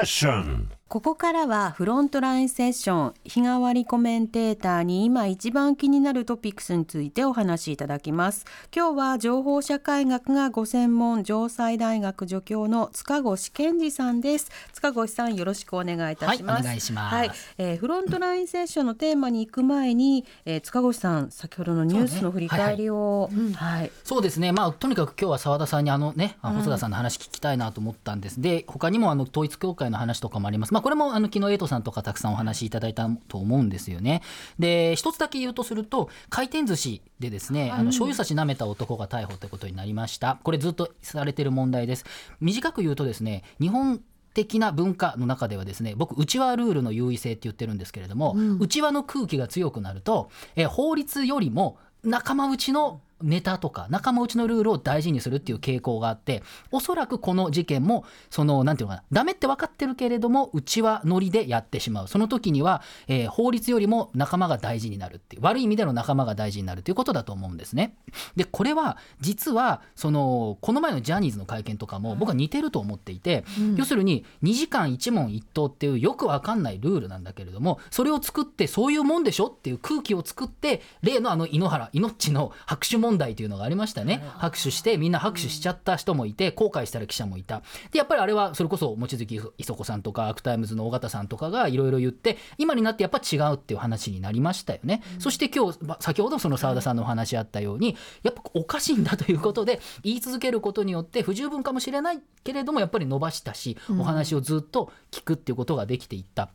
セッションここからはフロントラインセッション日替わりコメンテーターに今一番気になるトピックスについてお話しいただきます。今日は情報社会学がご専門城西大学助教の塚越健二さんです。塚越さんよろしくお願いいたします、はいお願いします。はい、えーフロントラインセッションのテーマに行く前に、えー塚越さん先ほどのニュースの振り返りをはい。そうですね、まあ、とにかく今日は澤田さんにあの、ね、あ細田さんの話聞きたいなと思ったんです、で他にもあの統一教会の話とかもあります、まあ、これもあの昨日エイトさんとかたくさんお話しいただいたと思うんですよね。で一つだけ言うとすると回転寿司でですね、あの醤油差し舐めた男が逮捕ということになりました、これずっとされてる問題です。短く言うとですね日本的な文化の中ではですね僕内輪ルールの優位性って言ってるんですけれども、内輪の空気が強くなると、えー法律よりも仲間内のネタとか仲間内のルールを大事にするっていう傾向があっておそらくこの事件もそのなんていうのかなダメって分かってるけれども内輪ノリでやってしまう。その時には、えー法律よりも仲間が大事になるっていう悪い意味での仲間が大事になるということだと思うんですね。でこれは実はそのこの前のジャニーズの会見とかも僕は似てると思っていて、要するに2時間一問一答っていうよくわかんないルールなんだけれどもそれを作ってそういうもんでしょっていう空気を作って例のあの井ノ原命の拍手問題というのがありましたね。拍手してみんな拍手しちゃった人もいて後悔したら記者もいた。でやっぱりあれはそれこそ望月衣塑子さんとか Arc Times の尾形さんとかがいろいろ言って今になってやっぱ違うっていう話になりましたよね、そして今日ま先ほどその澤田さんのお話あったようにやっぱおかしいんだということで言い続けることによって不十分かもしれないけれどもやっぱり伸ばしたしお話をずっと聞くっていうことができていった。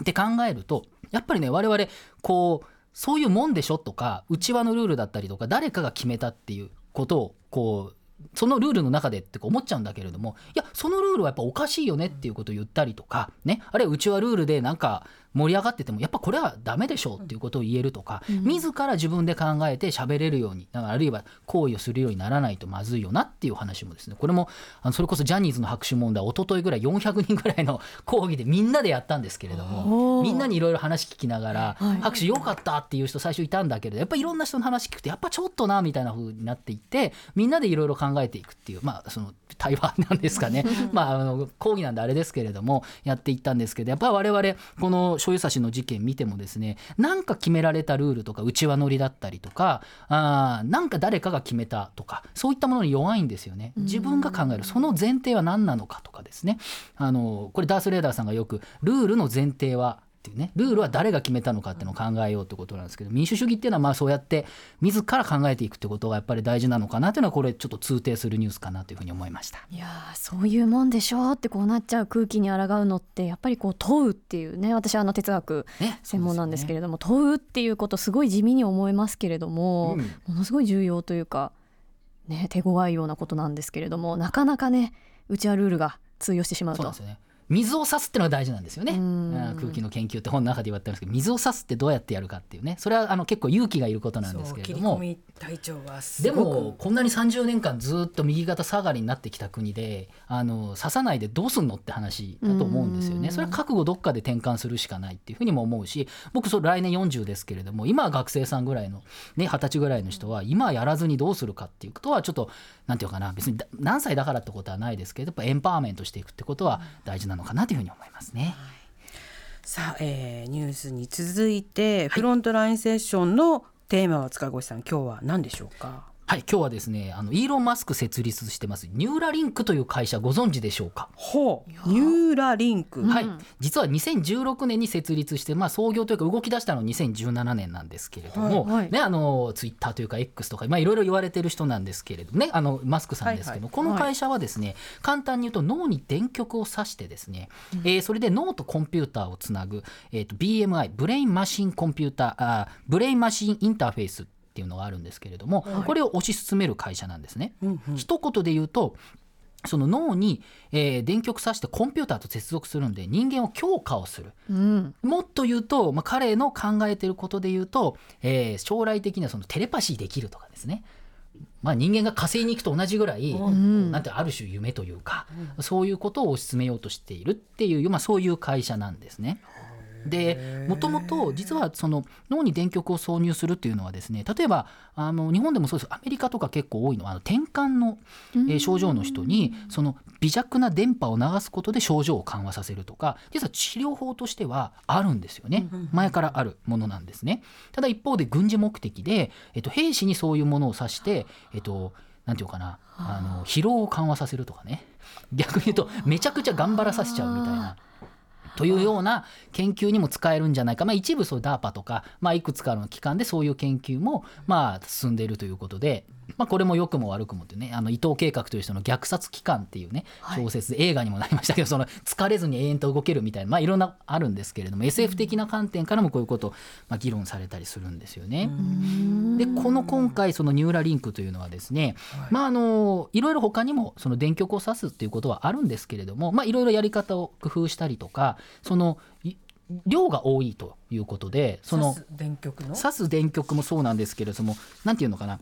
って考えるとやっぱりね我々こうそういうもんでしょ？とか内輪のルールだったりとか誰かが決めたっていうことをこうそのルールの中でって思っちゃうんだけれどもいやそのルールはやっぱおかしいよねっていうことを言ったりとかね。あるいは内輪ルールでなんか盛り上がっててもやっぱこれはダメでしょうっていうことを言えるとか、自ら自分で考えて喋れるようにあるいは行為をするようにならないとまずいよなっていう話もですね。これもあのそれこそジャニーズの拍手問題一昨日ぐらい400人ぐらいの講義でみんなでやったんですけれどもみんなにいろいろ話聞きながら、はい。拍手良かったっていう人最初いたんだけれどやっぱりいろんな人の話聞くとやっぱちょっとなみたいな風になっていってみんなでいろいろ考えていくっていうまあその対話なんですかね。まああの講義なんであれですけれどもやっていったんですけどやっぱり我々この醤油差しの事件見てもですねなんか決められたルールとか内輪乗りだったりとかあーなんか誰かが決めたとかそういったものに弱いんですよね。自分が考えるその前提は何なのかとかですね。あのこれダース・レーダーさんがよくルールの前提はっていうね。ルールは誰が決めたのかっていうのを考えようってことなんですけど民主主義っていうのはまあそうやって自ら考えていくってことがやっぱり大事なのかなっていうのはこれちょっと通底するニュースかなというふうに思いました。いやーそういうもんでしょうってこうなっちゃう空気に抗うのってやっぱりこう問うっていうね私はあの哲学ね、専門なんですけれども、問うっていうことすごい地味に思えますけれども、うん。ものすごい重要というか、ね、手強いようなことなんですけれどもなかなかねうちはルールが通用してしまうと。そうですよね水を差すっていうのが大事なんですよね。うんうん空気の研究って本の中で言われてるんですけど水を差すってどうやってやるかっていうねそれはあの結構勇気がいることなんですけれども。でもこんなに30年間ずっと右肩下がりになってきた国であの刺さないでどうすんのって話だと思うんですよね。それは覚悟どっかで転換するしかないっていうふうにも思うし僕それ来年40ですけれども今は学生さんぐらいのね二十歳ぐらいの人は今やらずにどうするかっていうことはちょっとなんていうかな別にだ何歳だからってことはないですけどやっぱエンパワーメントしていくってことは大事なのかなというふうに思いますね。さあ、えーニュースに続いて、フロントラインセッションのテーマは塚越さん今日は何でしょうか？はい今日はですねあのイーロン・マスク設立してますニューラリンクという会社ご存知でしょうか？ほう。ニューラリンク、はい、実は2016年に設立して、まあ、創業というか動き出したのは2017年なんですけれども、はいはい。ね、あのツイッターというか X とか、まあ、いろいろ言われてる人なんですけれどねあのマスクさんですけど、はいはい。この会社はですね、簡単に言うと脳に電極を刺してですね、えーそれで脳とコンピューターをつなぐ、えー、と BMI ブレインマシンコンピューターあーブレインマシンインターフェースっていうのがあるんですけれども、これを推し進める会社なんですね。うんうん。一言で言うとその脳に、えー電極刺してコンピューターと接続するんで人間を強化をする。うん。もっと言うと、まあ、彼の考えてることで言うと、えー将来的にはそのテレパシーできるとかですね、まあ、人間が火星に行くと同じぐらい、ん。なんてある種夢というか、そういうことを推し進めようとしているっていう、まあ、そういう会社なんですね。でもともと実はその脳に電極を挿入するっていうのはですね例えばあの日本でもそうです。アメリカとか結構多いのはあの転換の、えー症状の人にその微弱な電波を流すことで症状を緩和させるとか実は治療法としてはあるんですよね。前からあるものなんですね。ただ一方で軍事目的で、えっと、兵士にそういうものを指して、えっと、なんていうかなあの疲労を緩和させるとかね。逆に言うとめちゃくちゃ頑張らさせちゃうみたいな。というような研究にも使えるんじゃないか、まあ、一部そう DARPA とか、まあ、いくつかの機関でそういう研究もまあ進んでいるということで、まあ、これも良くも悪くもってねあの伊藤計画という人の虐殺機関っていうね小説で映画にもなりましたけどその疲れずに永遠と動けるみたいな、まあ、いろんなあるんですけれども SF 的な観点からもこういうことを、まあ、議論されたりするんですよね。でこの今回そのニューラリンクというのはですね、まああのいろいろ他にもその電極を刺すっていうことはあるんですけれども、まあ、いろいろやり方を工夫したりとかそのい量が多いということでその刺す電極の？刺す電極もそうなんですけれどもなんていうのかな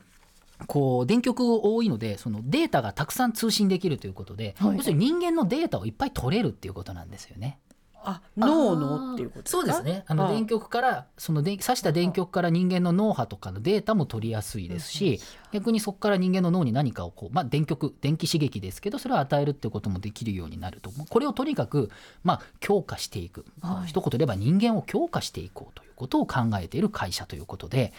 こう電極が多いのでそのデータがたくさん通信できるということで、はい要するに人間のデータをいっぱい取れるっていうことなんですよね。あ脳のっていうことですか？そうですね。あの電極からそので刺した電極から人間の脳波とかのデータも取りやすいですし、逆にそこから人間の脳に何かをこうまあ電極電気刺激ですけどそれを与えるっていうこともできるようになると。これをとにかくまあ強化していく。一言で言えば人間を強化していこうということを考えている会社ということで、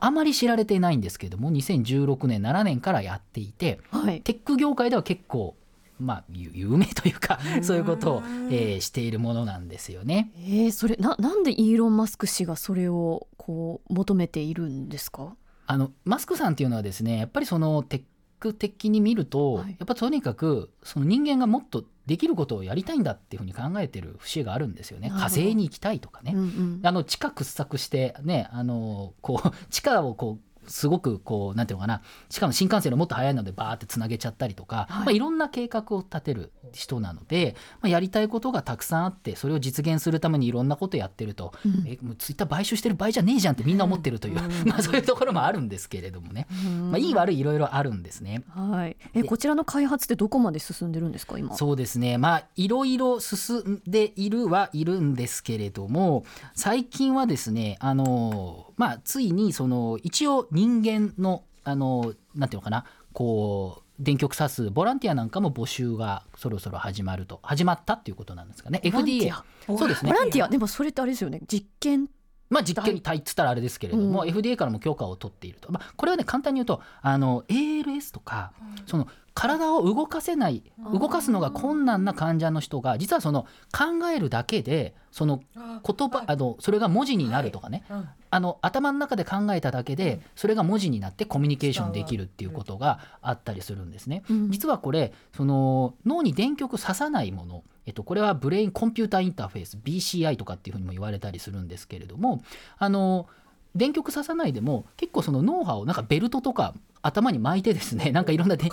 あまり知られていないんですけれども、2016年7年からやっていて、はい。テック業界では結構まあ有有名というかそういうことを、えーしているものなんですよね。えー、それななんでイーロン・マスク氏がそれをこう求めているんですか？あのマスクさんっていうのはですねやっぱりそのテック的に見ると、はい。やっぱとにかくその人間がもっとできることをやりたいんだっていうふうに考えてる節があるんですよね。火星に行きたいとかね、うんうん。あの地下掘削してねあのこう地下をこうすごくこうなんていうのかな。しかも新幹線のもっと速いのでバーってつなげちゃったりとか、はいい。まあ、いろんな計画を立てる人なので、まあ、やりたいことがたくさんあってそれを実現するためにいろんなことやってると、うん。えもうツイッター買収してる場合じゃねえじゃんってみんな思ってるという、まあそういうところもあるんですけれどもね、まあ、いい悪いいろいろあるんですね。はい、えこちらの開発ってどこまで進んでるんですか今？そうですね。まあいろいろ進んでいるはいるんですけれども最近はですねあのまあついにその一応人間のあのなんていうのかなこう電極刺すボランティアなんかも募集がそろそろ始まると始まったっていうことなんですかね。FDA ア。そうですね。ボランティア。でもそれってあれですよね。実験。まあ実験体っつったらあれですけれども、うん。FDA からも許可を取っていると、まあ、これはね簡単に言うとあの ALS とか、その体を動かせない動かすのが困難な患者の人が実はその考えるだけでその言葉あのそれが文字になるとかね、うんあの頭の中で考えただけでそれが文字になってコミュニケーションできるっていうことがあったりするんですね。うん。実はこれその脳に電極刺さないもの、えっと、これはブレインコンピューターインターフェース BCI とかっていうふうにも言われたりするんですけれどもあの電極刺さないでも結構その脳波をなんかベルトとか頭に巻いてですねなんかいろんなで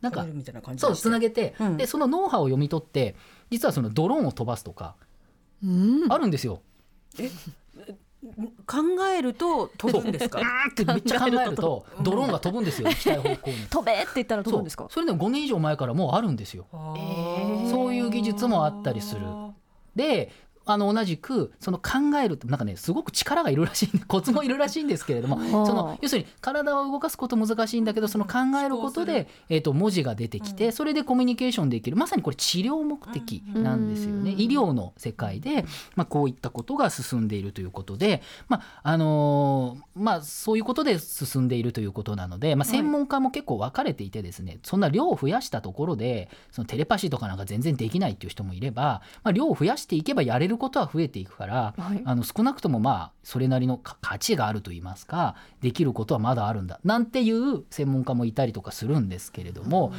なんかみたいな感じそうつなげて、うん。でその脳波を読み取って実はそのドローンを飛ばすとかうん。あるんですよ。考えると飛ぶんですか？ってめっちゃ考えるとドローンが飛ぶんですよ行きたい方向に。飛べって言ったら飛ぶんですか？それでも5年以上前からもうあるんですよ。ー。そういう技術もあったりする。であの同じくその考えるってなんかねすごく力がいるらしい コツもいるらしいんですけれどもあその要するに体を動かすこと難しいんだけどその考えることで、えー、と文字が出てきて、それでコミュニケーションできる。まさにこれ治療目的なんですよね、うん。医療の世界で、まあ、こういったことが進んでいるということで、まああのーまあ、そういうことで進んでいるということなので、まあ、専門家も結構分かれていてですね、そんな量を増やしたところでそのテレパシーとかなんか全然できないっていう人もいれば、まあ、量を増やしていけばやれることは増えていくから、はい。あの少なくともまあそれなりのか価値があると言いますかできることはまだあるんだなんていう専門家もいたりとかするんですけれども、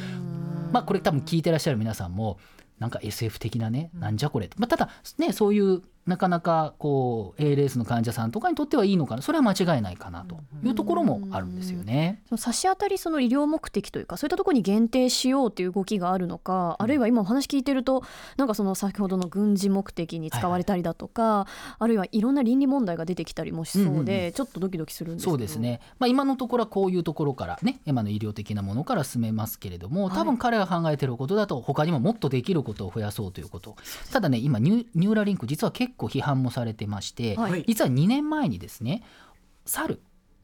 まあこれ多分聞いてらっしゃる皆さんもなんか SF 的なねなんじゃこれ、まあ、ただねそういうなかなかこう ALS の患者さんとかにとってはいいのかな。それは間違いないかなと。いうところもあるんですよね。その差し当たりその医療目的というかそういったところに限定しようという動きがあるのか、あるいは今お話聞いてるとなんかその先ほどの軍事目的に使われたりだとか、あるいはいろんな倫理問題が出てきたりもしそうで、うんうん。うんちょっとドキドキするんですけど。そうですね、まあ、今のところはこういうところからね今の医療的なものから進めますけれどもはい。多分彼が考えてることだと他にももっとできることを増やそうということ。ただね今ニュニューラリンク実は結結構批判もされてまして、はい。実は2年前にですね猿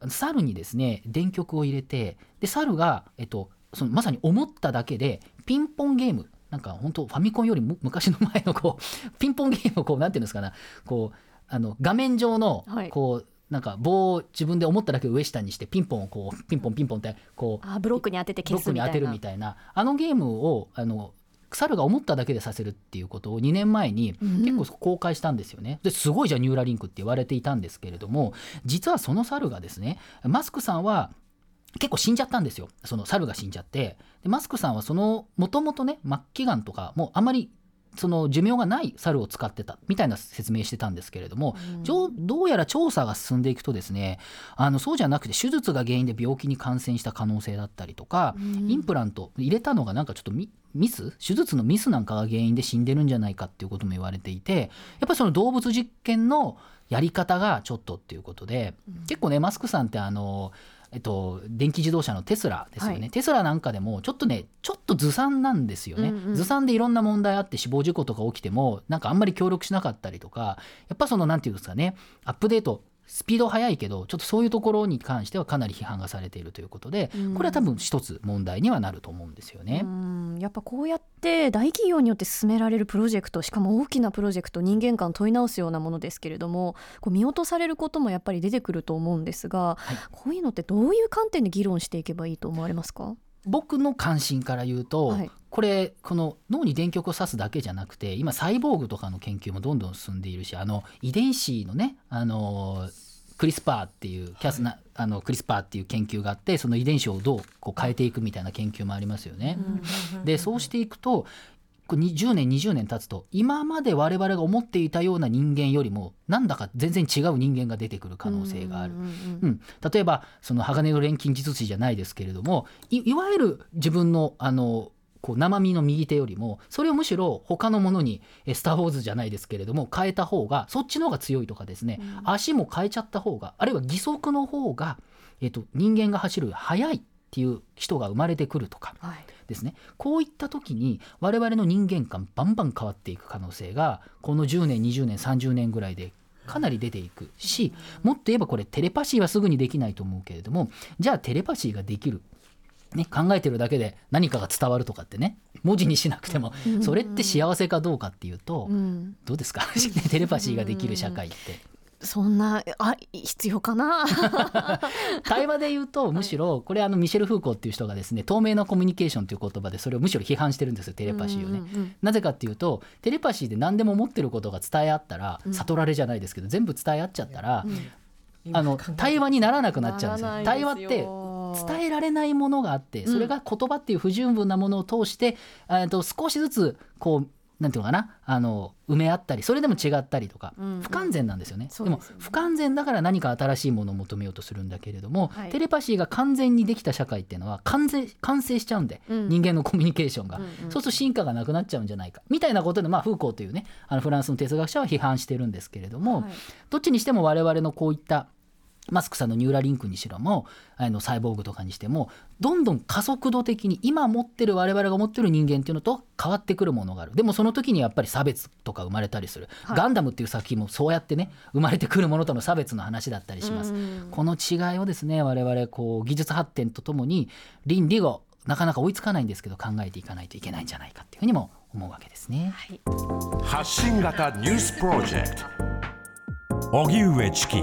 猿にですね電極を入れてで猿が、えっと、そのまさに思っただけでピンポンゲームなんか本当ファミコンよりも昔の前のこう ピンポンゲームをこうなんていうんですかなこうあの画面上のはい。こう、なんか棒を自分で思っただけ上下にしてピンポンをこうピンポンピンポンってこうあブロックに当ててブロックに当て消すみたいなるみたいなあのゲームをあの猿が思っただけでさせるっていうことを2年前にうん。結構公開したんですよね。ですごいじゃんニューラリンクって言われていたんですけれども実はその猿がですねマスクさんは結構死んじゃったんですよ。その猿が死んじゃって。でマスクさんはそのもともとね末期がんとかもうあまりその寿命がない猿を使ってたみたいな説明してたんですけれども、ちょどうやら調査が進んでいくとですねあのそうじゃなくて手術が原因で病気に感染した可能性だったりとか、インプラント入れたのがなんかちょっとミミス？手術のミスなんかが原因で死んでるんじゃないかっていうことも言われていてやっぱりその動物実験のやり方がちょっとっていうことで、結構ねマスクさんってあのえっと、電気自動車のテスラですよね、はい。テスラなんかでもちょっとねちょっとずさんなんですよね、うんうん。ずさんでいろんな問題あって死亡事故とか起きてもなんかあんまり協力しなかったりとかやっぱそのなんていうんですかねアップデートスピード速いけどちょっとそういうところに関してはかなり批判がされているということでうん。これは多分一つ問題にはなると思うんですよね。うんやっぱこうやって大企業によって進められるプロジェクトしかも大きなプロジェクト人間観問い直すようなものですけれどもこう見落とされることもやっぱり出てくると思うんですが、はい。こういうのってどういう観点で議論していけばいいと思われますか？僕の関心から言うと、はい。これこの脳に電極を刺すだけじゃなくて今サイボーグとかの研究もどんどん進んでいるしあの遺伝子のねあのクリスパーっていうキャスナ、あのクリスパーっていう研究があってその遺伝子をどうこう変えていくみたいな研究もありますよね。でそうしていくとこれ10年20年経つと今まで我々が思っていたような人間よりもなんだか全然違う人間が出てくる可能性がある。うん例えばその鋼の錬金術師じゃないですけれどもいいわゆる自分のあのこう生身の右手よりもそれをむしろ他のものに「えスター・ウォーズ」じゃないですけれども変えた方がそっちの方が強いとかですね、足も変えちゃった方があるいは義足の方が、えっと、人間が走る速いっていう人が生まれてくるとかはい。ですね。こういった時に我々の人間観バンバン変わっていく可能性がこの10年20年30年ぐらいでかなり出ていくしもっと言えばこれテレパシーはすぐにできないと思うけれどもじゃあテレパシーができる。ね、考えてるだけで何かが伝わるとかってね文字にしなくてもそれって幸せかどうかっていうとうん。どうですか？テレパシーができる社会って。そんなあ必要かな？対話で言うとむしろこれあのミシェル・フーコーっていう人がですね透明なコミュニケーションという言葉でそれをむしろ批判してるんですよテレパシーをね。うんうんうん。なぜかっていうとテレパシーで何でも持ってることが伝え合ったら、悟られじゃないですけど全部伝え合っちゃったら、あの対話にならなくなっちゃうんですよ。対話って伝えられないものがあってそれが言葉っていう不十分なものを通して、えーと少しずつこうなんていうのかなあの埋め合ったりそれでも違ったりとか、うんうん。不完全なんですよね。でもそうですよね。不完全だから何か新しいものを求めようとするんだけれども、はい。テレパシーが完全にできた社会っていうのは完全完成しちゃうんで、うん。人間のコミュニケーションが、うんうん。そうすると進化がなくなっちゃうんじゃないか。みたいなことで、まあ、フーコーというねあのフランスの哲学者は批判してるんですけれども、はい。どっちにしても我々のこういったマスクさんのニューラリンクにしろもあのサイボーグとかにしてもどんどん加速度的に今持ってる我々が持ってる人間っていうのと変わってくるものがある。でもその時にやっぱり差別とか生まれたりする、はい。ガンダムっていう作品もそうやってね生まれてくるものとの差別の話だったりします、うん。この違いをですね我々こう技術発展とともに倫理をなかなか追いつかないんですけど考えていかないといけないんじゃないかっていうふうにも思うわけですね。発信型ニュースプロジェクト。荻上チキ